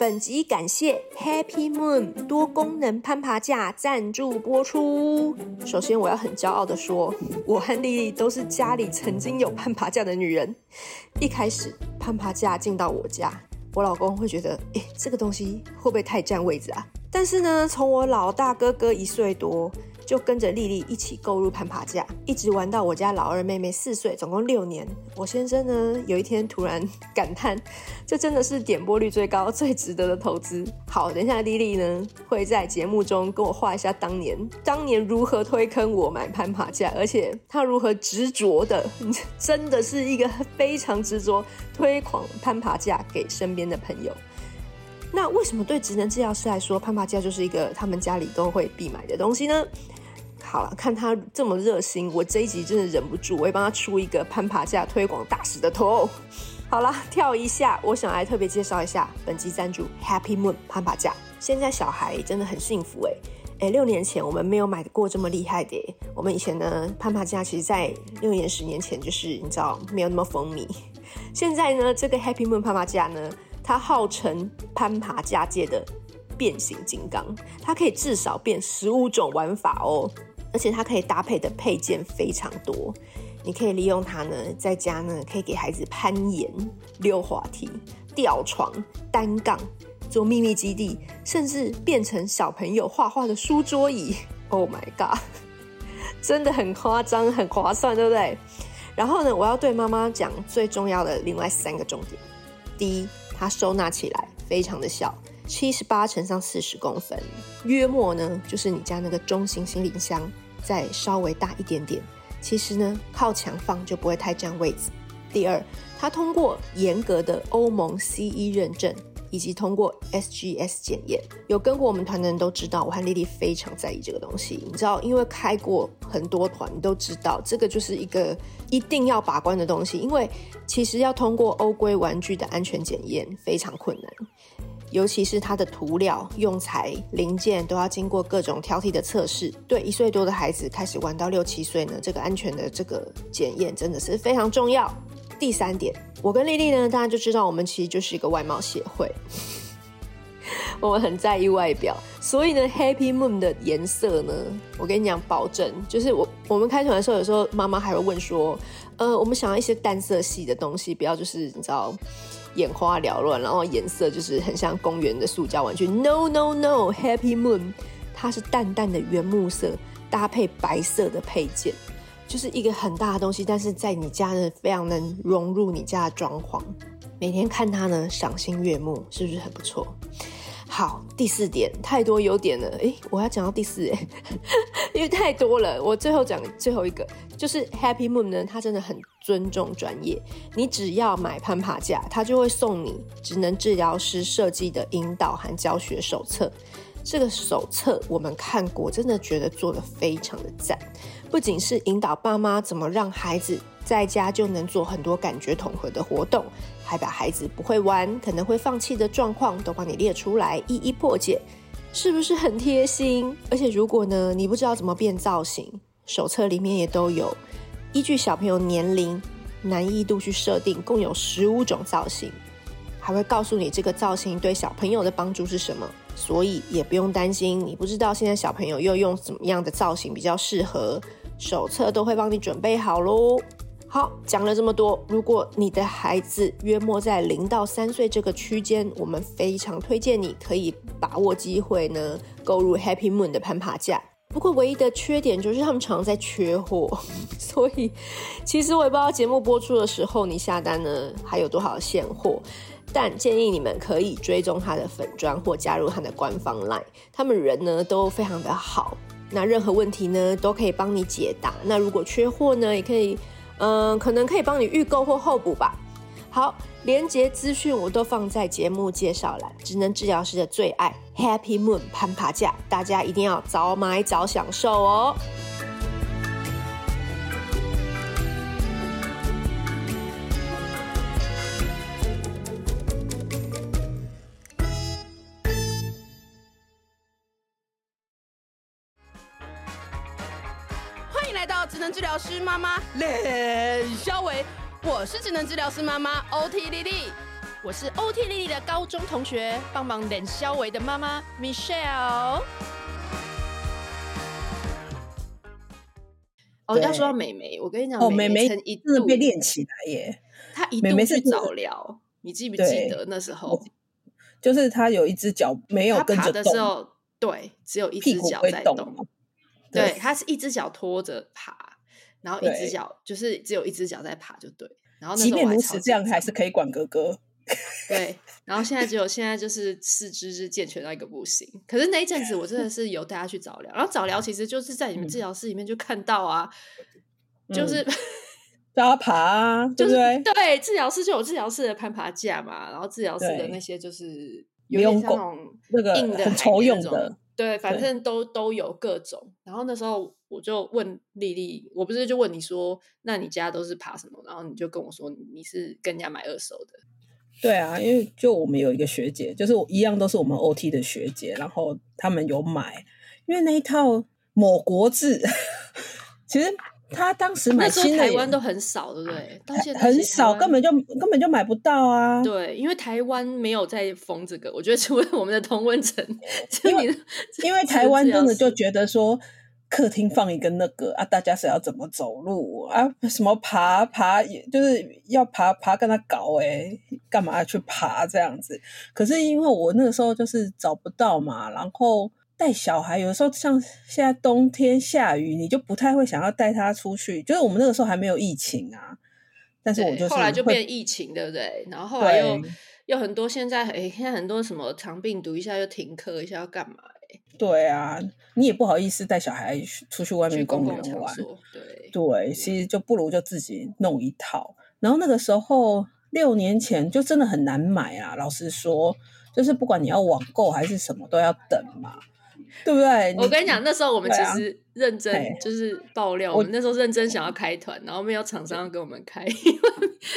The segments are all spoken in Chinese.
本集感谢 Happy Moon 多功能攀爬架赞助播出。首先，我要很骄傲的说，我和丽丽都是家里曾经有攀爬架的女人。一开始攀爬架进到我家，我老公会觉得，诶，这个东西会不会太占位子啊？但是呢，从我老大哥哥一岁多。就跟着丽丽一起购入攀爬架，一直玩到我家老二妹妹四岁，总共六年。我先生呢，有一天突然 感叹，这真的是点播率最高、最值得的投资。好，等一下丽丽呢会在节目中跟我画一下当年，当年如何推坑我买攀爬架，而且她如何执着的，真的是一个非常执着推广攀爬架给身边的朋友。那为什么对职能治疗师来说，攀爬架就是一个他们家里都会必买的东西呢？好了，看他这么热心，我这一集真的忍不住，我会帮他出一个攀爬架推广大使的头。好了，跳一下，我想来特别介绍一下本集赞助 Happy Moon 攀爬架。现在小孩真的很幸福哎哎，六年前我们没有买过这么厉害的。我们以前呢，攀爬架其实在六年、十年前就是你知道没有那么风靡。现在呢，这个 Happy Moon 攀爬架呢，它号称攀爬架界的变形金刚，它可以至少变十五种玩法哦。而且它可以搭配的配件非常多，你可以利用它呢，在家呢可以给孩子攀岩、溜滑梯、吊床、单杠、做秘密基地，甚至变成小朋友画画的书桌椅。Oh my god，真的很夸张，很划算，对不对？然后呢，我要对妈妈讲最重要的另外三个重点：第一，它收纳起来非常的小。七十八乘上四十公分，约莫呢就是你家那个中型行李箱再稍微大一点点。其实呢，靠墙放就不会太占位置。第二，它通过严格的欧盟 CE 认证，以及通过 SGS 检验。有跟过我们团的人都知道，我和丽丽非常在意这个东西。你知道，因为开过很多团，你都知道这个就是一个一定要把关的东西。因为其实要通过欧规玩具的安全检验非常困难。尤其是它的涂料、用材、零件都要经过各种挑剔的测试。对一岁多的孩子开始玩到六七岁呢，这个安全的这个检验真的是非常重要。第三点，我跟丽丽呢，大家就知道我们其实就是一个外貌协会，我们很在意外表，所以呢，Happy Moon 的颜色呢，我跟你讲，保证就是我我们开团的时候，有时候妈妈还会问说，呃，我们想要一些淡色系的东西，不要就是你知道。眼花缭乱，然后颜色就是很像公园的塑胶玩具。No No No，Happy Moon，它是淡淡的原木色搭配白色的配件，就是一个很大的东西，但是在你家呢非常能融入你家的装潢。每天看它呢赏心悦目，是不是很不错？好，第四点，太多优点了，诶，我要讲到第四，诶，因为太多了，我最后讲最后一个，就是 Happy Moon 呢，它真的很尊重专业，你只要买攀爬架，它就会送你职能治疗师设计的引导和教学手册。这个手册我们看过，真的觉得做得非常的赞，不仅是引导爸妈怎么让孩子在家就能做很多感觉统合的活动。还把孩子不会玩、可能会放弃的状况都帮你列出来，一一破解，是不是很贴心？而且如果呢，你不知道怎么变造型，手册里面也都有，依据小朋友年龄、难易度去设定，共有十五种造型，还会告诉你这个造型对小朋友的帮助是什么，所以也不用担心你不知道现在小朋友又用怎么样的造型比较适合，手册都会帮你准备好喽。好，讲了这么多，如果你的孩子约莫在零到三岁这个区间，我们非常推荐你可以把握机会呢，购入 Happy Moon 的攀爬架。不过唯一的缺点就是他们常常在缺货，所以其实我也不知道节目播出的时候你下单呢还有多少现货，但建议你们可以追踪他的粉专或加入他的官方 LINE，他们人呢都非常的好，那任何问题呢都可以帮你解答。那如果缺货呢，也可以。嗯，可能可以帮你预购或候补吧。好，连结资讯我都放在节目介绍栏。职能治疗师的最爱 Happy Moon 攀爬架，大家一定要早买早享受哦。能治疗师妈妈冷肖维，我是职能治疗师妈妈 OT 丽丽。我是 OT 丽丽的高中同学，帮忙冷肖维的妈妈 Michelle。哦，要说到美眉，我跟你讲，哦，美眉曾一度被练起来耶。她一度去早疗，你记不记得那时候？就是她有一只脚没有跟着动的时候，对，只有一只脚在动。对，她是一只脚拖着爬，然后一只脚就是只有一只脚在爬，就对。然后即便如此，这样还是可以管哥哥。对，然后现在只有现在就是四肢是健全到一个不行。可是那一阵子我真的是有带他去早疗，然后早疗其实就是在你们治疗室里面就看到啊，嗯、就 是叫他爬啊，就是对不对？对，治疗室就有治疗室的攀爬架嘛，然后治疗室的那些就是有点像那种那个硬的、很抽用的，对，反正都都有各种。然后那时候我就问丽丽，我不是就问你说，那你家都是爬什么？然后你就跟我说，你是跟人家买二手的。对啊，因为就我们有一个学姐，就是一样都是我们 OT 的学姐，然后他们有买，因为那一套某国字，其实他当时买新的，台湾都很少，对不对？到现在很少，根本就根本就买不到啊。对，因为台湾没有在封这个，我觉得除了我们的同温层，因为因为 台湾真的就觉得说。客厅放一个那个啊，大家是要怎么走路啊？什么爬爬，就是要爬爬跟他搞哎、欸、干嘛要去爬这样子？可是因为我那个时候就是找不到嘛，然后带小孩，有的时候像现在冬天下雨，你就不太会想要带他出去。就是我们那个时候还没有疫情啊，但是我就是后来就变疫情，对不对？然后后来又又很多现在现在很多什么长病毒，一下又停课，一下要干嘛？对啊，你也不好意思带小孩出去外面公园玩，对对，其实就不如就自己弄一套。然后那个时候六年前就真的很难买啊，老实说，就是不管你要网购还是什么，都要等嘛，对不对？我跟你讲，那时候我们其实认真就是爆料，我们那时候认真想要开团，然后没有厂商要给我们开，因为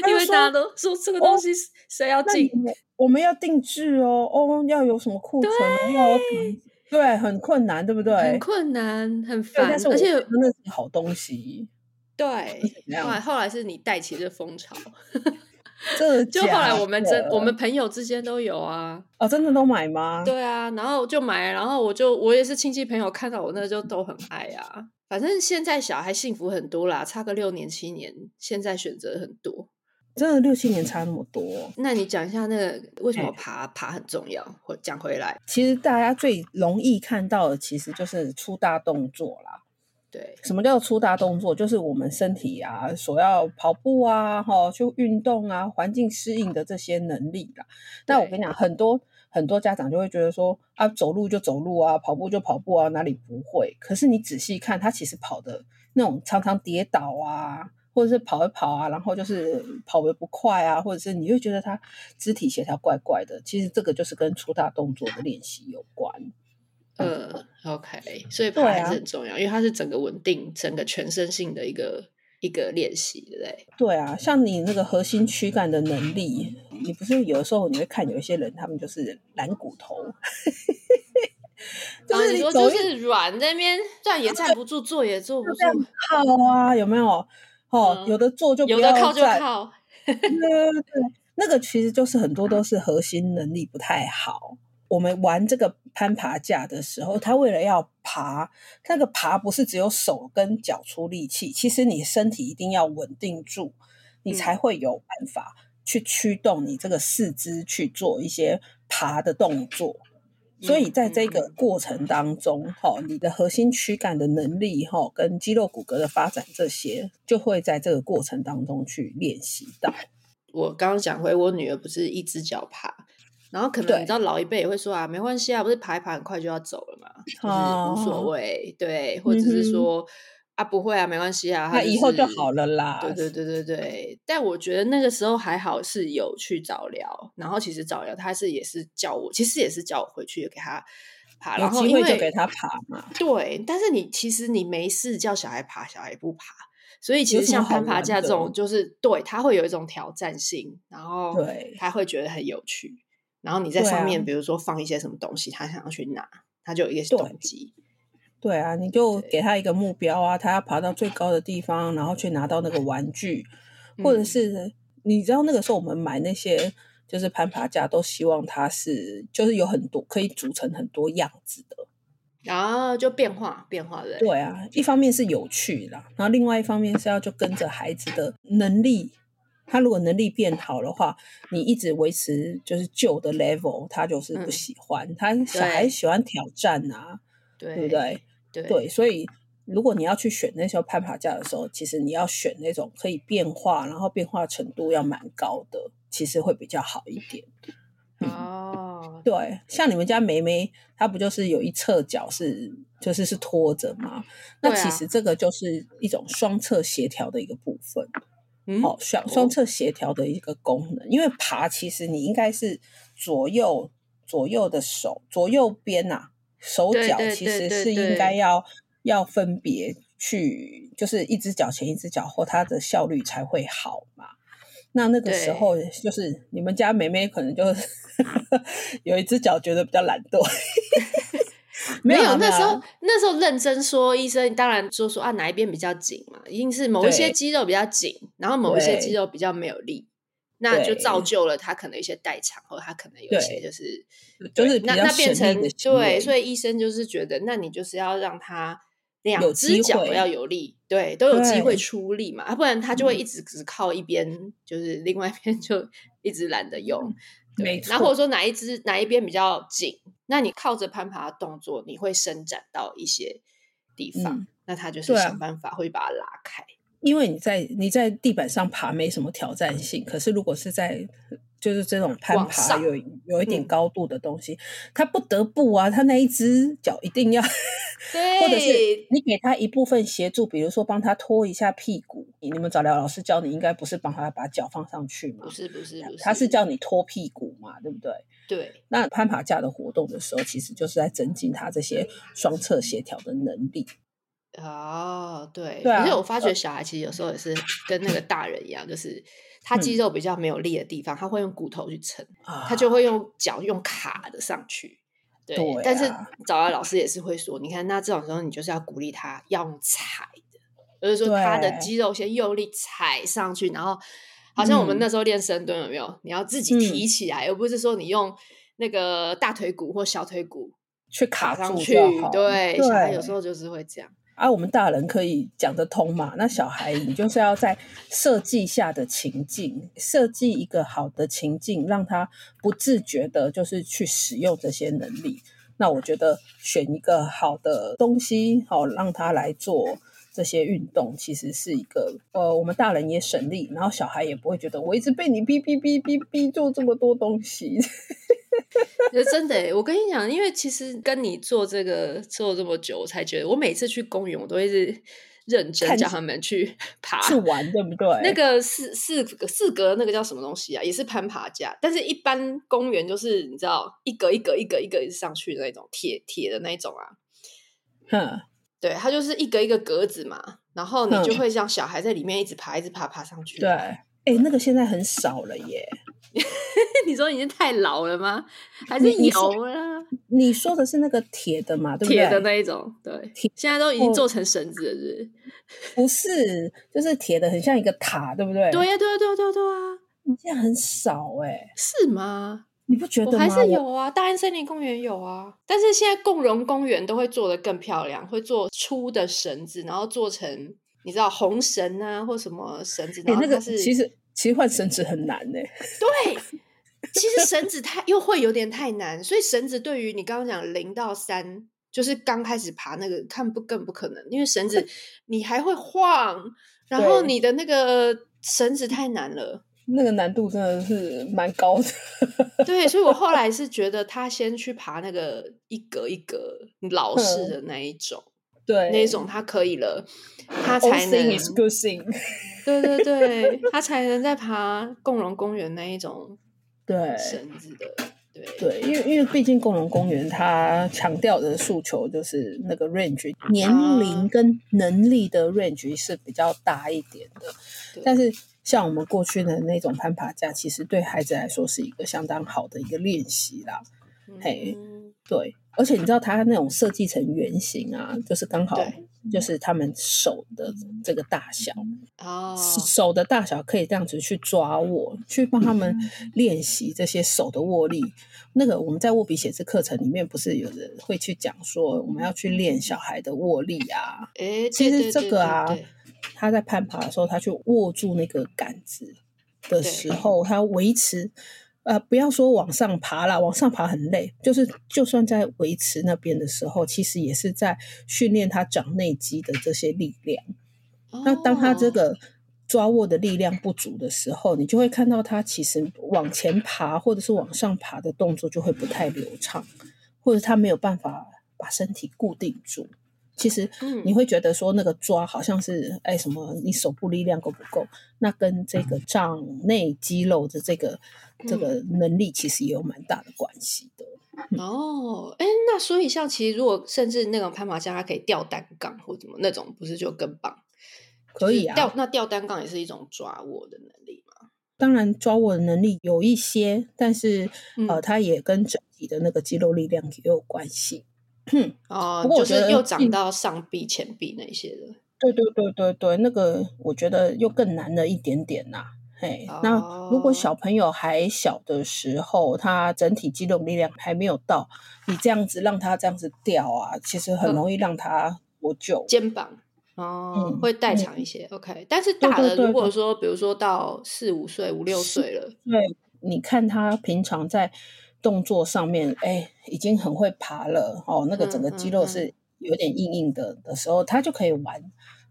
因为大家都说这个东西谁要进，我们要定制哦，哦，要有什么库存，要有。对，很困难，对不对？很困难，很烦，而且真的是好东西。对，后来后来是你带起这风潮，这就后来我们真我们朋友之间都有啊。哦，真的都买吗？对啊，然后就买，然后我就我也是亲戚朋友看到我那就都很爱啊。反正现在小孩幸福很多啦，差个六年七年，现在选择很多。真的六七年差那么多，那你讲一下那个为什么爬爬很重要？或讲回来，其实大家最容易看到的，其实就是出大动作啦。对，什么叫粗大动作？就是我们身体啊，所要跑步啊，哈，去运动啊，环境适应的这些能力啦。那我跟你讲，很多很多家长就会觉得说啊，走路就走路啊，跑步就跑步啊，哪里不会？可是你仔细看，他其实跑的那种常常跌倒啊。或者是跑一跑啊，然后就是跑得不快啊，或者是你会觉得他肢体协调怪怪的，其实这个就是跟粗大动作的练习有关。嗯，嗯，OK，所以爬还是很重要，啊、因为它是整个稳定、整个全身性的一个一个练习，对不对？对啊，像你那个核心躯干的能力，你不是有的时候你会看有一些人，他们就是懒骨头，就是你，你说就是软在那边站也站不住，坐也坐不住，靠啊，有没有？哦，有的坐就有的靠就靠。对对对，那个其实就是很多都是核心能力不太好。我们玩这个攀爬架的时候，他为了要爬，那个爬不是只有手跟脚出力气，其实你身体一定要稳定住，你才会有办法去驱动你这个四肢去做一些爬的动作。所以在这个过程当中，哈、嗯，你的核心躯干的能力，哈，跟肌肉骨骼的发展，这些就会在这个过程当中去练习到。我刚刚讲回我女儿不是一只脚爬，然后可能你知道老一辈也会说啊，没关系啊，不是爬一爬很快就要走了嘛，就是无所谓，哦、对，或者是说。嗯啊，不会啊，没关系啊，那以后就好了啦。对对对对对，但我觉得那个时候还好是有去早疗，然后其实早疗他是也是叫我，其实也是叫我回去给他爬，然后因为就给他爬嘛。对，但是你其实你没事叫小孩爬，小孩不爬，所以其实像攀爬架这种，就是对他会有一种挑战性，然后对他会觉得很有趣，然后你在上面、啊、比如说放一些什么东西，他想要去拿，他就有一个动机。对啊，你就给他一个目标啊，他要爬到最高的地方，然后去拿到那个玩具，或者是你知道那个时候我们买那些就是攀爬架都希望它是就是有很多可以组成很多样子的，然后就变化变化的。对啊，一方面是有趣啦，然后另外一方面是要就跟着孩子的能力。他如果能力变好的话，你一直维持就是旧的 level，他就是不喜欢。嗯、他小孩喜欢挑战啊，对，对不对？对，对，所以如果你要去选那些攀爬架的时候，其实你要选那种可以变化，然后变化程度要蛮高的，其实会比较好一点。哦，对，像你们家梅梅，她不就是有一侧脚是就是是拖着吗？那其实这个就是一种双侧协调的一个部分。嗯、哦，双双侧协调的一个功能，因为爬其实你应该是左右左右的手左右边呐、啊，手脚其实是应该要要分别去，就是一只脚前一只脚后，它的效率才会好嘛。那那个时候就是你们家妹妹可能就 有一只脚觉得比较懒惰。没有，那时候那时候认真说，医生当然说说啊，哪一边比较紧嘛，一定是某一些肌肉比较紧，然后某一些肌肉比较没有力，那就造就了他可能一些代偿，或者他可能有一些就是就是那那变成对，所以医生就是觉得，那你就是要让他两只脚要有力，对，都有机会出力嘛，不然他就会一直只靠一边，就是另外一边就一直懒得用。对，然后或者说哪一只哪一边比较紧，那你靠着攀爬的动作，你会伸展到一些地方，嗯、那他就是想办法会把它拉开。因为你在你在地板上爬没什么挑战性，可是如果是在就是这种攀爬有有一点高度的东西，嗯、他不得不啊，他那一只脚一定要，对，或者是你给他一部分协助，比如说帮他拖一下屁股。你们早疗老师教你，应该不是帮他把脚放上去吗？不是不是不是，他是叫你拖屁股嘛，对不对？对。那攀爬架的活动的时候，其实就是在增进他这些双侧协调的能力。哦，对。对啊。而且我发觉小孩其实有时候也是跟那个大人一样，就是他肌肉比较没有力的地方，嗯、他会用骨头去撑，啊、他就会用脚用卡的上去。对。对啊、但是早疗老师也是会说，你看，那这种时候你就是要鼓励他要用踩的。就是说，他的肌肉先用力踩上去，然后好像我们那时候练深蹲有没有？嗯、你要自己提起来，而不是说你用那个大腿骨或小腿骨去卡上去。对，对，小孩有时候就是会这样。啊，我们大人可以讲得通嘛？那小孩你就是要在设计下的情境，设计一个好的情境，让他不自觉的，就是去使用这些能力。那我觉得选一个好的东西，好让他来做。这些运动其实是一个，呃，我们大人也省力，然后小孩也不会觉得我一直被你逼逼逼逼逼做这么多东西。真的，我跟你讲，因为其实跟你做这个做这么久，我才觉得，我每次去公园，我都会是认真叫他们去 爬去玩，对不对？那个四四个四格那个叫什么东西啊？也是攀爬架，但是一般公园就是你知道一格一格一格一格一直上去的那种铁铁的那种啊，哼。对，它就是一个一个格子嘛，然后你就会像小孩在里面一直爬，一直爬，爬上去。对，哎，那个现在很少了耶。你说已经太老了吗？还是有啊？你说的是那个铁的嘛？对不对？铁的那一种，对。铁现在都已经做成绳子了，是不是？不是，就是铁的，很像一个塔，对不对？对呀，对呀，对呀，对呀，对啊。现在很少哎，是吗？你不觉得吗？我还是有啊，大安森林公园有啊，但是现在共荣公园都会做的更漂亮，会做粗的绳子，然后做成你知道红绳啊，或什么绳子。然后是、欸、那个其实其实换绳子很难呢。对，其实绳子太又会有点太难，所以绳子对于你刚刚讲零到三，就是刚开始爬那个看不更不可能，因为绳子 你还会晃，然后你的那个绳子太难了。那个难度真的是蛮高的，对，所以我后来是觉得他先去爬那个一格一格老式的那一种，对，那一种他可以了，他才能，对对对，他才能再爬共荣公园那一种，对绳子的，对对，因为因为毕竟共荣公园它强调的诉求就是那个 range 年龄跟能力的 range 是比较大一点的，但是。像我们过去的那种攀爬架，其实对孩子来说是一个相当好的一个练习啦。嗯、嘿，对，而且你知道它那种设计成圆形啊，就是刚好就是他们手的这个大小哦，手的大小可以这样子去抓握，去帮他们练习这些手的握力。那个我们在握笔写字课程里面，不是有人会去讲说，我们要去练小孩的握力啊？诶，其实这个啊，他在攀爬的时候，他去握住那个杆子的时候，他维持。呃，不要说往上爬啦，往上爬很累。就是就算在维持那边的时候，其实也是在训练他掌内肌的这些力量。哦。那当他这个抓握的力量不足的时候，你就会看到他其实往前爬或者是往上爬的动作就会不太流畅，或者他没有办法把身体固定住。其实你会觉得说那个抓好像是哎什么，你手部力量够不够？那跟这个掌内肌肉的这个这个能力其实也有蛮大的关系的。哦，哎，那所以像其实如果甚至那种攀爬架它可以吊单杠或怎么那种，不是就更棒？可以啊，吊那吊单杠也是一种抓握的能力嘛？当然抓握的能力有一些，但是呃，它也跟整体的那个肌肉力量也有关系。哼，哦，不过我觉得又长到上臂、前臂那些的。对对对对对，那个我觉得又更难了一点点呐、啊。嘿，哦、那如果小朋友还小的时候，他整体肌肉力量还没有到，你这样子让他这样子掉啊，其实很容易让他脱臼。肩膀哦，嗯、会代偿一些。嗯、OK，但是大的如果说，比如说到四五岁、五六岁了，对，你看他平常在。动作上面，哎，已经很会爬了哦。那个整个肌肉是有点硬硬的的时候，他就可以玩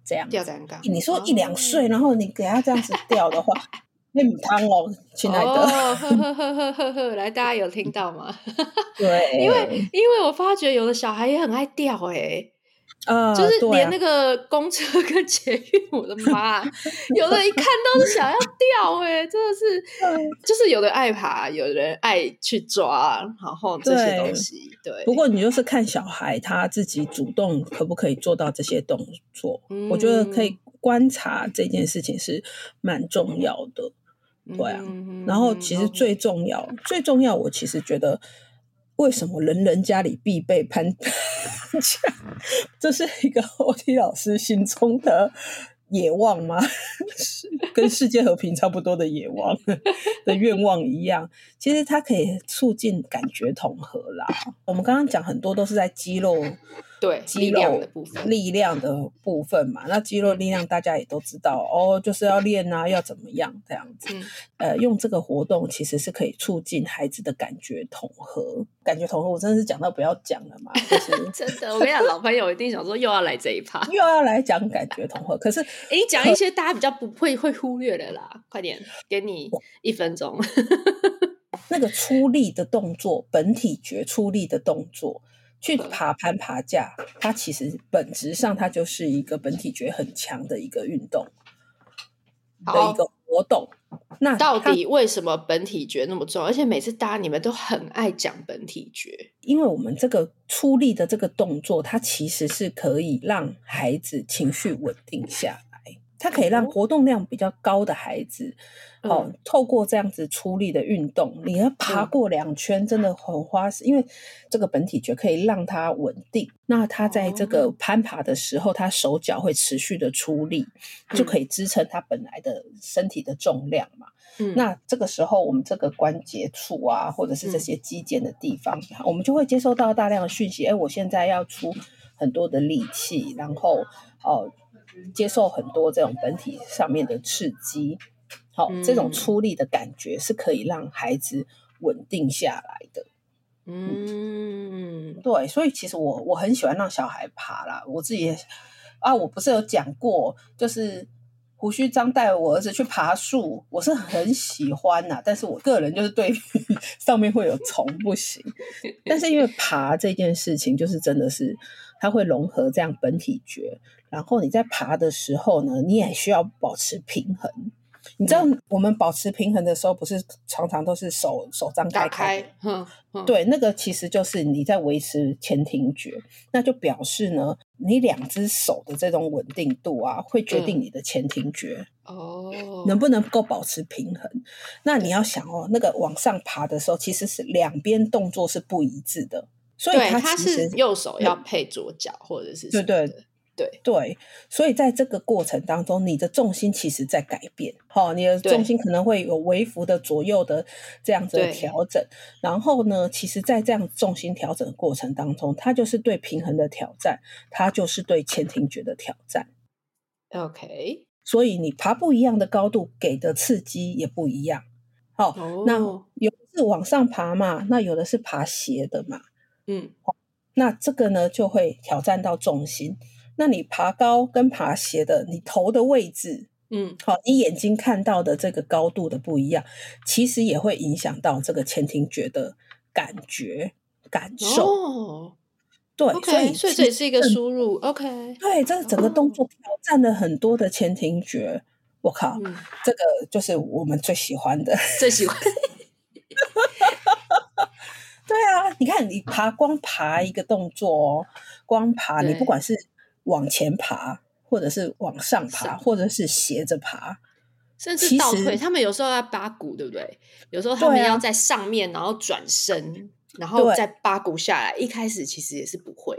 这样吊单杠。你说一两岁，然后你给他这样子吊的话，那母汤哦，亲爱的。呵呵 呵呵呵呵，来，大家有听到吗？对，因为因为我发觉有的小孩也很爱吊，哎。啊，就是连那个公车跟捷运，我的妈，有的一看都是想要掉哎，真的是，就是有的爱爬，有人爱去抓，然后这些东西，对。不过你就是看小孩他自己主动可不可以做到这些动作，我觉得可以观察这件事情是蛮重要的，对啊。然后其实最重要，最重要，我其实觉得。为什么人人家里必备攀爬架？这是一个欧弟老师心中的野望吗？跟世界和平差不多的野望 的愿望一样。其实它可以促进感觉统合啦。我们刚刚讲很多都是在肌肉。对，肌肉力量的部分，力量的部分嘛，那肌肉力量大家也都知道哦，就是要练啊，要怎么样这样子。嗯、呃，用这个活动其实是可以促进孩子的感觉统合。感觉统合，我真的是讲到不要讲了嘛，就是 真的。我跟你讲，老朋友一定想说又要来这一趴，又要来讲感觉统合。可是，你讲一些大家比较不会会忽略的啦，快点，给你一分钟。那个出力的动作，本体觉出力的动作。去爬攀爬架，它其实本质上它就是一个本体觉很强的一个运动的一个活动。那到底为什么本体觉那么重要？而且每次大家你们都很爱讲本体觉，因为我们这个出力的这个动作，它其实是可以让孩子情绪稳定下来。它可以让活动量比较高的孩子，嗯、哦，透过这样子出力的运动，你要爬过两圈，真的很花时。嗯、因为这个本体觉可以让它稳定，那他在这个攀爬的时候，他手脚会持续的出力，嗯、就可以支撑他本来的身体的重量嘛。嗯，那这个时候，我们这个关节处啊，或者是这些肌腱的地方，嗯、我们就会接收到大量的讯息。哎，我现在要出很多的力气，然后哦。接受很多这种本体上面的刺激，好，嗯、这种出力的感觉是可以让孩子稳定下来的。嗯，对，所以其实我我很喜欢让小孩爬啦。我自己啊，我不是有讲过，就是胡须张带我儿子去爬树，我是很喜欢呐。但是我个人就是对 上面会有虫不行。但是因为爬这件事情，就是真的是它会融合这样本体觉。然后你在爬的时候呢，你也需要保持平衡。你知道我们保持平衡的时候，不是常常都是手手张开开？对，那个其实就是你在维持前庭觉，那就表示呢，你两只手的这种稳定度啊，会决定你的前庭觉哦，嗯、能不能够保持平衡。那你要想哦，那个往上爬的时候，其实是两边动作是不一致的，所以它，它是右手要配左脚，或者是对对。对对，所以在这个过程当中，你的重心其实在改变，好，你的重心可能会有微幅的左右的这样子的调整。然后呢，其实，在这样重心调整的过程当中，它就是对平衡的挑战，它就是对前庭觉的挑战。OK，所以你爬不一样的高度，给的刺激也不一样。好，oh. 那有的是往上爬嘛，那有的是爬斜的嘛。嗯，那这个呢，就会挑战到重心。那你爬高跟爬斜的，你头的位置，嗯，好，你眼睛看到的这个高度的不一样，其实也会影响到这个前庭觉的感觉感受。哦，对，okay, 所以所以这也是一个输入。OK，对，这个整个动作挑战了很多的前庭觉。我靠，嗯，这个就是我们最喜欢的，最喜欢。对啊，你看你爬，光爬一个动作哦，光爬，你不管是。往前爬，或者是往上爬，或者是斜着爬，甚至倒退。他们有时候要扒骨，对不对？有时候他们要在上面，啊、然后转身，然后再扒骨下来。一开始其实也是不会，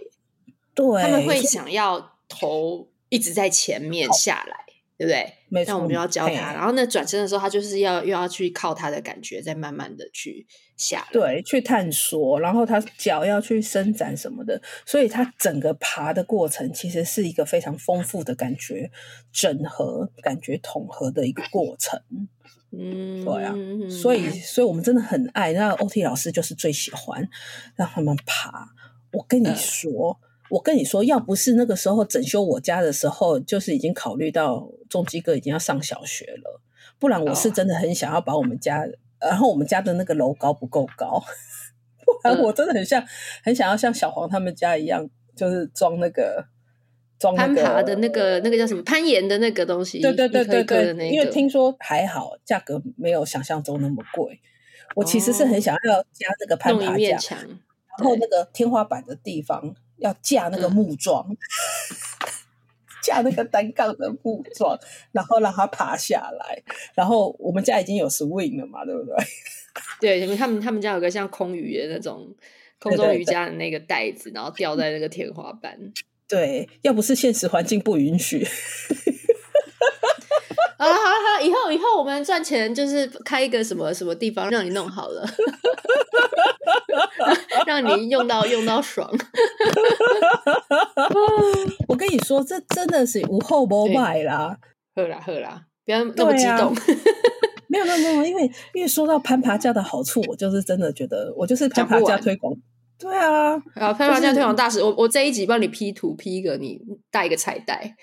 对，他们会想要头一直在前面下来。对不对？没错，那我们就要教他，然后那转身的时候，他就是要又要去靠他的感觉，再慢慢的去下来，对，去探索，然后他脚要去伸展什么的，所以他整个爬的过程其实是一个非常丰富的感觉整合、感觉统合的一个过程。嗯，对啊，所以，所以我们真的很爱，那 OT 老师就是最喜欢让他们爬。我跟你说。呃我跟你说，要不是那个时候整修我家的时候，就是已经考虑到中基哥已经要上小学了，不然我是真的很想要把我们家，哦、然后我们家的那个楼高不够高，不然我真的很像、嗯、很想要像小黄他们家一样，就是装那个装、那个、攀爬的那个那个叫什么攀岩的那个东西，对对对对对，那个、因为听说还好，价格没有想象中那么贵。我其实是很想要加这个攀爬架，然后那个天花板的地方。要架那个木桩，嗯、架那个单杠的木桩，然后让它爬下来。然后我们家已经有 swing 了嘛，对不对？对，因为他们他们家有个像空鱼的那种空中瑜伽的那个袋子，然后吊在那个天花板。对，要不是现实环境不允许。好了好了好了，以后以后我们赚钱就是开一个什么什么地方让你弄好了，让你用到用到爽。我跟你说，这真的是无后不败啦！喝啦喝啦，不要那么激动。没有没有没有，因为因为说到攀爬架的好处，我就是真的觉得我就是攀爬架推广。对啊，然后攀爬架推广大使，就是、我我这一集帮你 P 图 P 一个，你带一个彩带，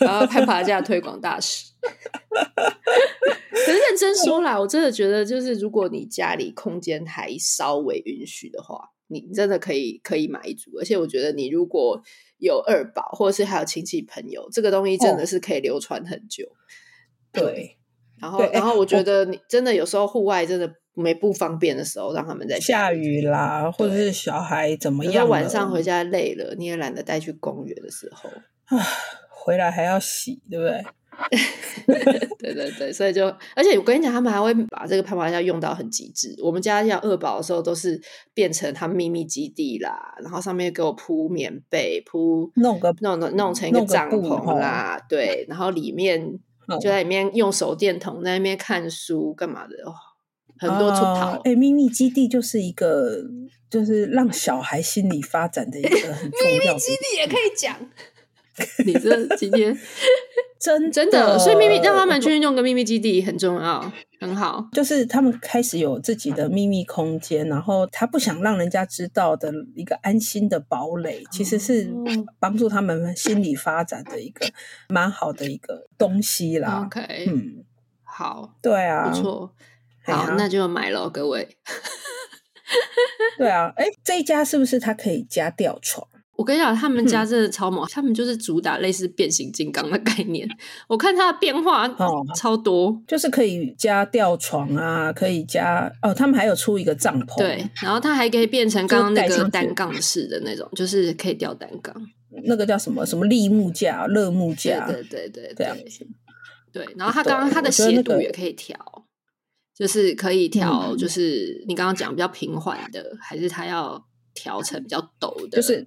然后拍爬架推广大使。可是认真说啦，我真的觉得，就是如果你家里空间还稍微允许的话，你真的可以可以买一组。而且我觉得，你如果有二宝，或者是还有亲戚朋友，这个东西真的是可以流传很久。哦、对，然后然后我觉得你真的有时候户外真的。没不方便的时候，让他们在下雨啦，或者是小孩怎么样？要晚上回家累了，你也懒得带去公园的时候，回来还要洗，对不对？对对对，所以就，而且我跟你讲，他们还会把这个攀爬架用到很极致。我们家要二宝的时候，都是变成他们秘密基地啦，然后上面给我铺棉被，铺弄个弄弄弄成一个帐篷啦，对，然后里面就在里面用手电筒在那边看书干嘛的哦。很多出逃，哎、呃，秘密基地就是一个，就是让小孩心理发展的一个很重要的。秘密基地也可以讲，你这今天 真的真的，所以秘密让他们去用个秘密基地很重要，很好。就是他们开始有自己的秘密空间，然后他不想让人家知道的一个安心的堡垒，其实是帮助他们心理发展的一个蛮好的一个东西啦。OK，嗯，好，对啊，不错。好，那就买了，各位。对啊，哎，这一家是不是它可以加吊床？我跟你讲，他们家真的超猛，嗯、他们就是主打类似变形金刚的概念。我看它的变化哦，超多，就是可以加吊床啊，可以加哦，他们还有出一个帐篷，对，然后它还可以变成刚刚那个单杠式的那种，就，就是可以吊单杠，那个叫什么什么立木架、乐木架，对对对对，这样子。对，然后它刚刚它的斜度也可以调。就是可以调，就是你刚刚讲比较平缓的，嗯、还是他要调成比较陡的？就是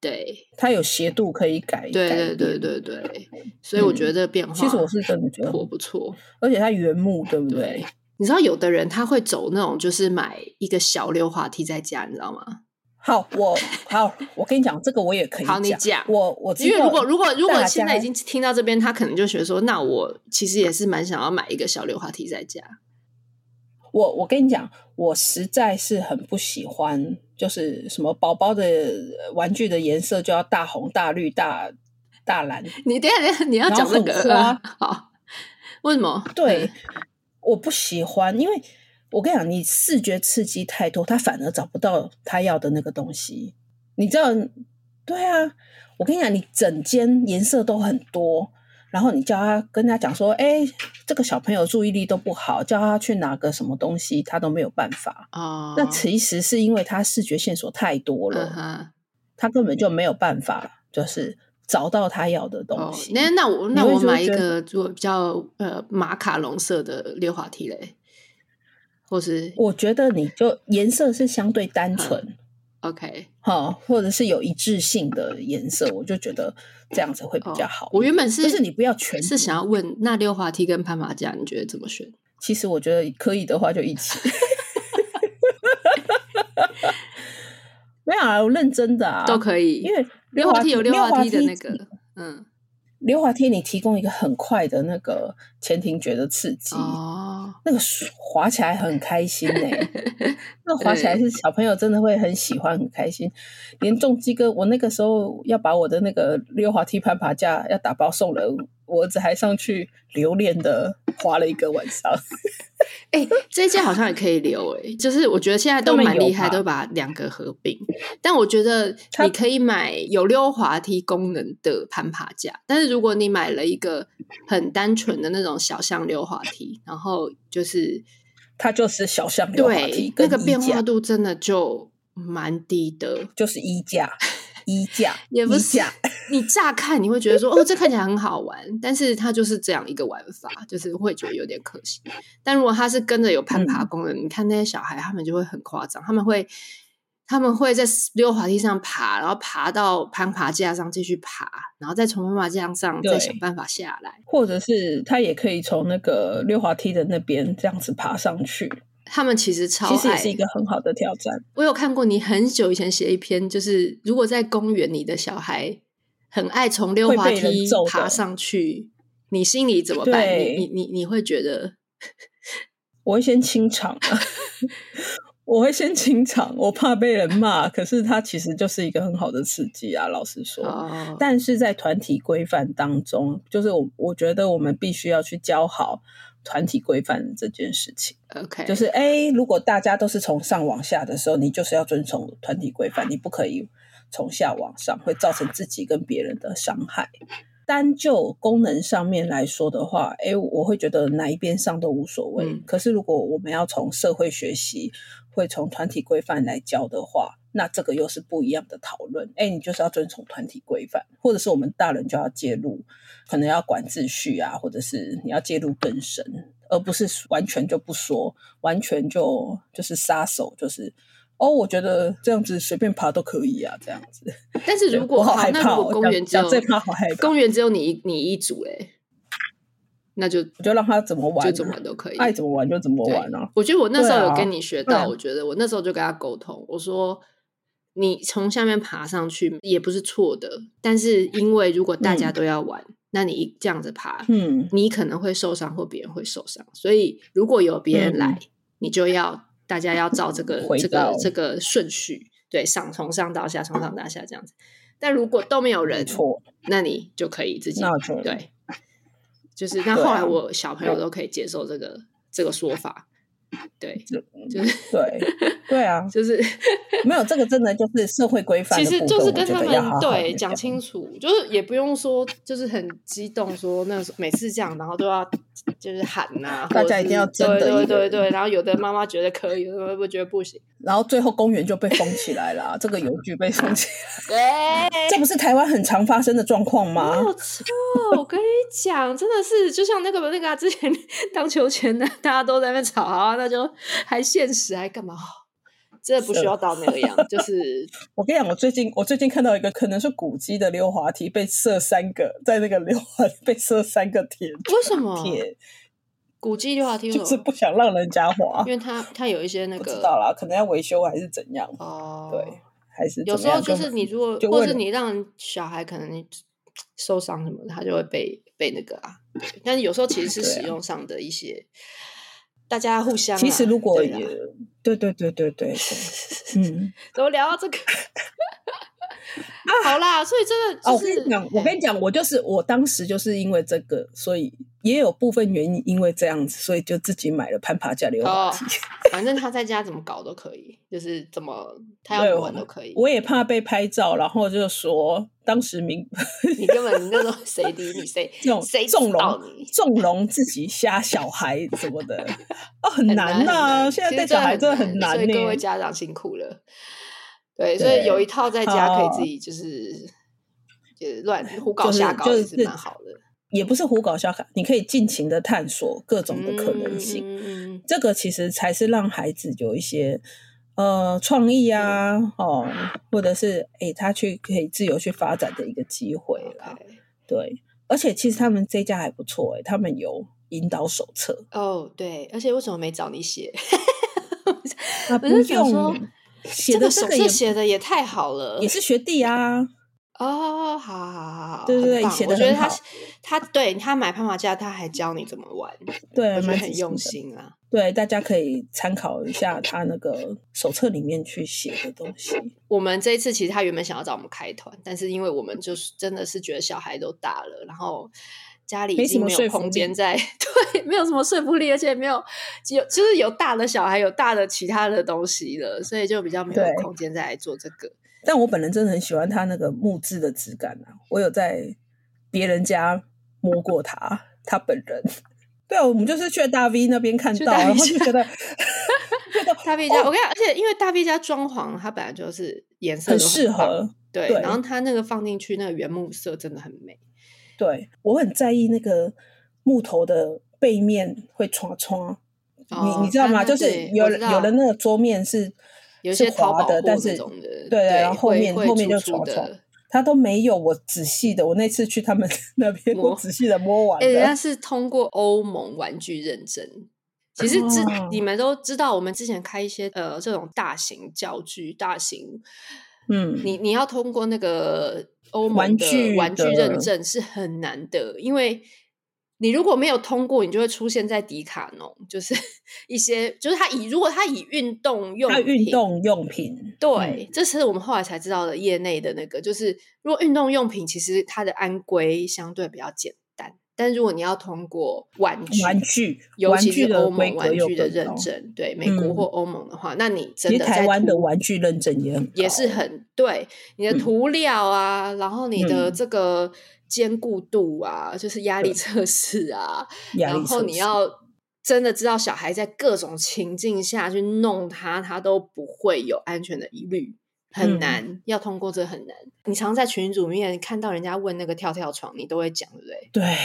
对，它有斜度可以改。对对对对对，所以我觉得这个变化、嗯，其实我是真的觉得不错，而且它原木，对不对？对你知道有的人他会走那种，就是买一个小溜滑梯在家，你知道吗？好，我好，我跟你讲，这个我也可以讲。好，你讲。我我因为如果如果如果现在已经听到这边，他可能就觉得说，那我其实也是蛮想要买一个小溜滑梯在家。我我跟你讲，我实在是很不喜欢，就是什么宝宝的玩具的颜色就要大红、大绿、大大蓝。你等下等下，你要讲这个啊？好，为什么？对，我不喜欢，因为。我跟你讲，你视觉刺激太多，他反而找不到他要的那个东西。你知道？对啊，我跟你讲，你整间颜色都很多，然后你叫他跟他讲说：“哎，这个小朋友注意力都不好，叫他去拿个什么东西，他都没有办法。”哦，那其实是因为他视觉线索太多了，嗯、他根本就没有办法，就是找到他要的东西。哦、那那我那我买一个做比较呃马卡龙色的溜滑梯嘞。或是我觉得你就颜色是相对单纯、嗯、，OK，好，或者是有一致性的颜色，我就觉得这样子会比较好、哦。我原本是，就是你不要全是想要问那溜滑梯跟攀爬架，你觉得怎么选？其实我觉得可以的话就一起。没有啊，我认真的啊，都可以，因为溜滑梯有溜滑梯的那个，嗯。溜滑梯，你提供一个很快的那个前庭觉的刺激，哦，那个滑起来很开心呢、欸。那滑起来是小朋友真的会很喜欢，很开心。连重机哥，我那个时候要把我的那个溜滑梯攀爬架要打包送人，我儿子还上去留恋的滑了一个晚上。哎、欸，这一件好像也可以留哎、欸，就是我觉得现在都蛮厉害，都把两个合并。但我觉得你可以买有溜滑梯功能的攀爬架，但是如果你买了一个很单纯的那种小象溜滑梯，然后就是它就是小象溜滑梯，那个变化度真的就蛮低的，就是衣架。衣架也不是，你乍看你会觉得说哦，这看起来很好玩，但是它就是这样一个玩法，就是会觉得有点可惜。但如果它是跟着有攀爬功能，嗯，你看那些小孩，他们就会很夸张，他们会他们会在溜滑梯上爬，然后爬到攀爬架上继续爬，然后再从攀爬架上再想办法下来，或者是他也可以从那个溜滑梯的那边这样子爬上去。他们其实超爱，其实也是一个很好的挑战。我有看过你很久以前写一篇，就是如果在公园，你的小孩很爱从溜滑梯爬上去，你心里怎么办？你你你你会觉得？我会先清场，我会先清场，我怕被人骂。可是它其实就是一个很好的刺激啊，老实说。Oh. 但是在团体规范当中，就是我我觉得我们必须要去教好。团体规范这件事情，OK，就是哎，如果大家都是从上往下的时候，你就是要遵从团体规范，你不可以从下往上，会造成自己跟别人的伤害。单就功能上面来说的话，哎，我会觉得哪一边上都无所谓。嗯。可是如果我们要从社会学习，会从团体规范来教的话，那这个又是不一样的讨论。哎，你就是要遵从团体规范，或者是我们大人就要介入，可能要管秩序啊，或者是你要介入更深，而不是完全就不说，完全就就是撒手，就是哦，我觉得这样子随便爬都可以啊，这样子。但是如果好害怕，如果公园只有最怕好害怕，公园只有你你一组哎。那就就让他怎么玩，就怎么玩都可以，爱怎么玩就怎么玩啊！我觉得我那时候有跟你学到，啊、我觉得我那时候就跟他沟通，我说你从下面爬上去也不是错的，但是因为如果大家都要玩，嗯、那你这样子爬，嗯，你可能会受伤或别人会受伤，所以如果有别人来，嗯、你就要大家要照这个 这个这个顺序，对，上从上到下，从上到下这样子。但如果都没有人，错，那你就可以自己对。就是，那后来我小朋友都可以接受这个这个说法，对，就是对对啊，就是 没有这个真的就是社会规范，其实就是跟他们对讲清楚，就是也不用说就是很激动说那每次这样，然后都要就是喊呐，大家一定要真的，对对对，然后有的妈妈觉得可以，有的不觉得不行，然后最后公园就被封起来了，这个邮局被封起来，对，这不是台湾很常发生的状况吗？没有错，我跟你讲，真的。是，就像那个那个、啊、之前荡秋千的，大家都在那吵啊，那就还现实还干嘛？这不需要到那个样，就是 我跟你讲，我最近我最近看到一个可能是古迹的溜滑梯被设三个，在那个溜滑梯被设三个铁，为什么铁？古迹溜滑梯就是不想让人家滑，因为它它有一些那个不知道啦，可能要维修还是怎样哦，对，还是有时候就是你如果或者你让小孩可能受伤什么的，他就会被被那个啊，但是有时候其实是使用上的一些。大家互相、啊，其实如果也对对对对对对，嗯，怎么聊到这个？好啦，所以这个就是，哦、我跟你讲，我跟你讲，我就是我当时就是因为这个，所以也有部分原因，因为这样子，所以就自己买了攀爬架溜滑梯。反正他在家怎么搞都可以，就是怎么他要玩都可以。我也怕被拍照，然后就说当时明，你根本你那时候谁理你谁，那种谁纵容纵容自己瞎小孩什么的哦，很难呐、啊，现在带小孩真的很难，所以各位家长辛苦了。对，所以有一套在家可以自己就是就是乱胡搞瞎搞，也是蛮好的。也不是胡搞瞎搞，你可以尽情的探索各种的可能性。嗯，这个其实才是让孩子有一些呃创意啊，哦，或者是诶他去可以自由去发展的一个机会啦。对，而且其实他们这家还不错诶，他们有引导手册。哦，对，而且为什么没找你写？啊，不用。写的这个也写的也太好了，也是学弟啊。哦，好好好好，对对对，写的很好。他对他买攀爬架，他还教你怎么玩，对，蛮很用心啊。对，大家可以参考一下他那个手册里面去写的东西。我们这一次其实他原本想要找我们开团，但是因为我们就是真的是觉得小孩都大了，然后。家里已经没有空间在，对，没有什么说服力，而且没有有就是有大的小孩，有大的其他的东西了，所以就比较没有空间再来做这个。但我本人真的很喜欢它那个木质的质感啊！我有在别人家摸过它，他本人。对啊，我们就是去大 V 那边看到，然后就 觉得大 V 家，我跟你讲，而且因为大 V 家装潢，它本来就是颜色很适合，对，然后它那个放进去那个原木色真的很美。对，我很在意那个木头的背面会刷刷，哦、你你知道吗？就是有有的那个桌面是有些滑的，但是对对，然后后面后面就刷刷，他都没有。我仔细的，我那次去他们那边，我仔细的摸完。哎，人家是通过欧盟玩具认证。其实知、哦、你们都知道，我们之前开一些呃这种大型教具、大型。嗯，你你要通过那个欧盟的玩具认证是很难的，因为你如果没有通过，你就会出现在迪卡侬，就是 一些就是它以如果它以运动用品，运动用品，对，嗯、这是我们后来才知道的业内的那个，就是如果运动用品其实它的安规相对比较简单。但如果你要通过玩具，玩具，尤其是欧盟玩具的认证，对美国或欧盟的话，嗯、那你真的在台湾的玩具认证也很也是很对你的涂料啊，嗯、然后你的这个坚固度啊，嗯、就是压力测试啊，然后你要真的知道小孩在各种情境下去弄它，它都不会有安全的疑虑。很难，嗯、要通过这很难。你常在群组里面看到人家问那个跳跳床，你都会讲，对不对？对，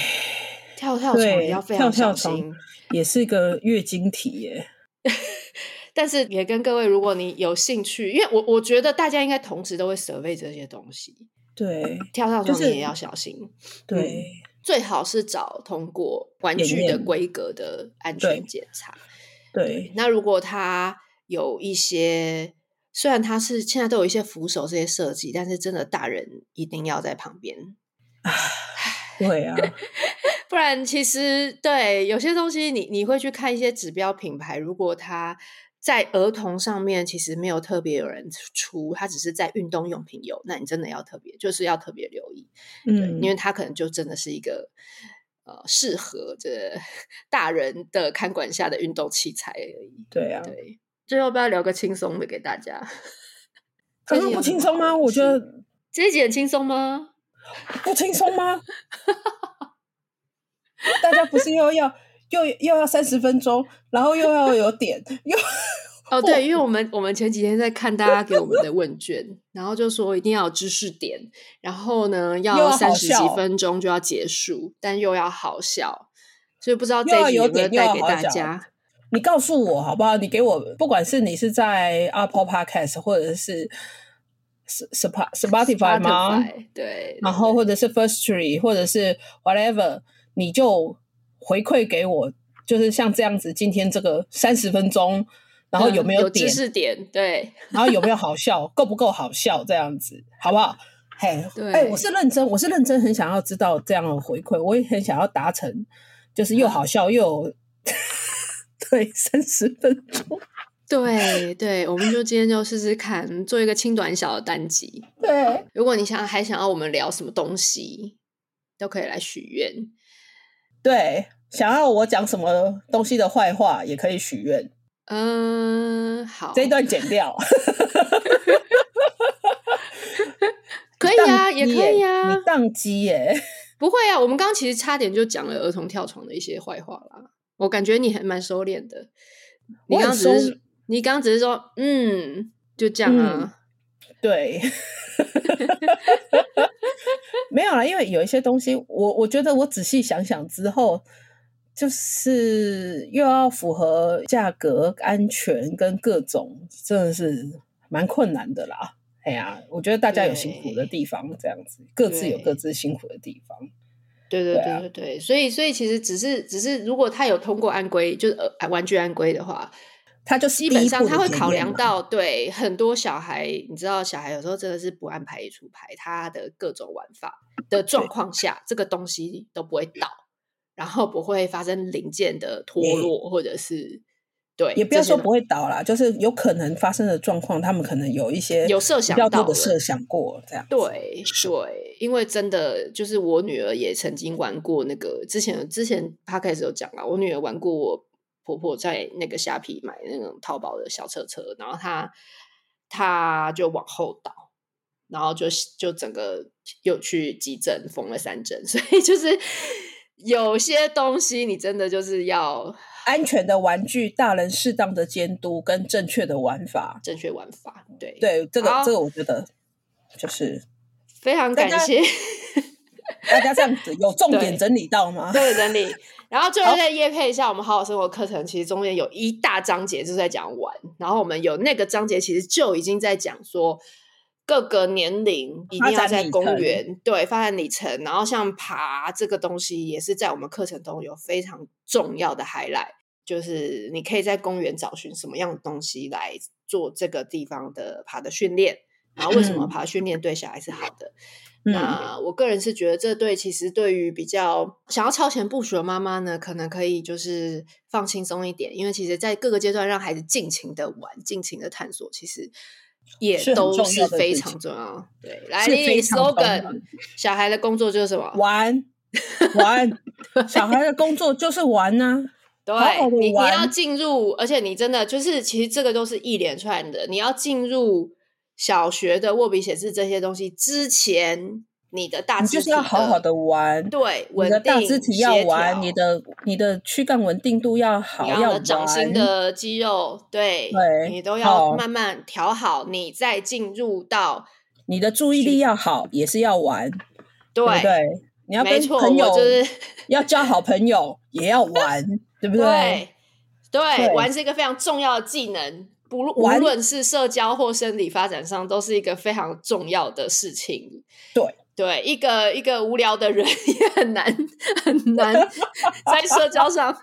跳跳床也要非常小心，跳跳也是一个月经题耶。但是也跟各位，如果你有兴趣，因为我我觉得大家应该同时都会 survey 这些东西。对，跳跳床你也要小心。就是、对、嗯，最好是找通过玩具的规格的安全检查。对，对，那如果他有一些。虽然它是现在都有一些扶手这些设计，但是真的大人一定要在旁边。对啊，不然其实对有些东西你，你你会去看一些指标品牌，如果它在儿童上面其实没有特别有人出，它只是在运动用品有，那你真的要特别就是要特别留意，嗯，因为它可能就真的是一个呃适合这 大人的看管下的运动器材而已。对啊，对。最后，不要聊个轻松的给大家。刚刚不轻松吗？我觉得这一集很轻松吗？不轻松吗？大家不是又要又又要三十分钟，然后又要有点又哦，对，因为我们我们前几天在看大家给我们的问卷，然后就说一定要有知识点，然后呢要三十几分钟就要结束，但又要好笑，所以不知道这一集有没有带给大家。你告诉我好不好？你给我，不管是你是在 Apple Podcast 或者是 Spotify 吗？对，然后或者是 Firstory 或者是 whatever，你就回馈给我，就是像这样子，今天这个三十分钟，然后有没有点、知识点？对，然后有没有好笑？够不够好笑？这样子好不好？嘿，对，哎，我是认真，我是认真，很想要知道这样的回馈，我也很想要达成，就是又好笑又有。对，三十分钟。对对，我们就今天就试试看，做一个轻短小的单集。对，如果你想还想要我们聊什么东西，都可以来许愿。对，想要我讲什么东西的坏话，也可以许愿。嗯，好，这一段剪掉。可以啊，也可以啊。你宕机耶？不会啊，我们刚刚其实差点就讲了儿童跳床的一些坏话啦。我感觉你还蛮收敛的，你刚刚只是你刚刚只是说，嗯，就这样啊，嗯、对，没有啦，因为有一些东西，我我觉得我仔细想想之后，就是又要符合价格、安全跟各种，真的是蛮困难的啦。哎呀，我觉得大家有辛苦的地方，这样子各自有各自辛苦的地方。对对对对所以所以其实只是只是，如果他有通过安规，就是呃玩具安规的话，他就基本上他会考量到，对很多小孩，你知道小孩有时候真的是不按牌理出牌，他的各种玩法的状况下，这个东西都不会倒，然后不会发生零件的脱落，或者是。对，也不要说不会倒啦，就是有可能发生的状况，他们可能有一些有设想到的设想过这样。对对，因为真的就是我女儿也曾经玩过那个，之前之前 Podcast 有讲了，我女儿玩过我婆婆在那个虾皮买那种淘宝的小车车，然后她她就往后倒，然后就就整个又去急诊缝了三针，所以就是有些东西你真的就是要。安全的玩具，大人适当的监督跟正确的玩法，正确玩法，对对，这个这个我觉得就是非常感谢大家这样子有重点整理到吗？对，整理。然后最后再夜配一下我们好好生活课程，其实中间有一大章节就是在讲玩，然后我们有那个章节其实就已经在讲说。各个年龄一定要在公园，对，发展里程，然后像爬这个东西也是在我们课程中有非常重要的 highlight，就是你可以在公园找寻什么样的东西来做这个地方的爬的训练，然后为什么爬训练对小孩是好的？嗯、那我个人是觉得这对其实对于比较想要超前部署的妈妈呢，可能可以就是放轻松一点，因为其实在各个阶段让孩子尽情的玩，尽情的探索，其实。也都是非常重要。对，来，你 slogan，小孩的工作就是什么？玩玩，小孩的工作就是玩呢、啊。对，好好你你要进入，而且你真的就是，其实这个都是一连串的。你要进入小学的握笔写字这些东西之前。你的大肢体就是要好好的玩，对，你的大肢体要玩，你的你的躯干稳定度要好，要的掌心的肌肉，对，对，你都要慢慢调好，你再进入到你的注意力要好，也是要玩，对对，你要跟朋友就是要交好朋友，也要玩，对不对？对，玩是一个非常重要的技能，不无论是社交或生理发展上，都是一个非常重要的事情，对。对，一个一个无聊的人 也很难很难 在社交上。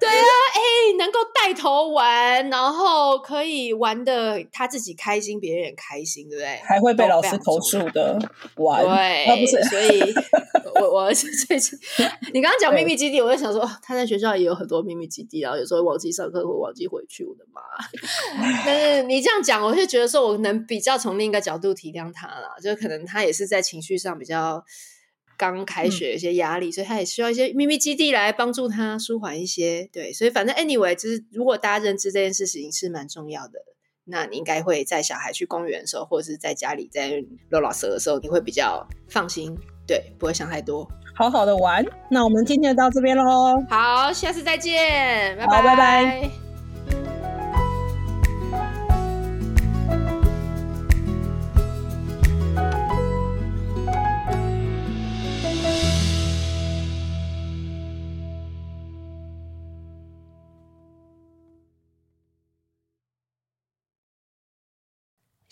对啊，哎、欸，能够带头玩，然后可以玩的他自己开心，别人也开心，对不对？还会被老师投诉的玩，对，啊、不是，所以我我最近 你刚刚讲秘密基地，我就想说，他在学校也有很多秘密基地，然后有时候忘记上课或忘记回去，我的妈！但是你这样讲，我就觉得说，我能比较从另一个角度体谅他了，就可能他也是在情绪上比较。刚开学有些压力，嗯，所以他也需要一些秘密基地来帮助他舒缓一些。对，所以反正 anyway，就是如果大家认知这件事情是蛮重要的，那你应该会在小孩去公园的时候，或者是在家里在搂老师的时候，你会比较放心，对，不会想太多，好好的玩。那我们今天就到这边喽，好，下次再见，拜拜，好，拜拜。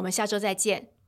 我们下周再见。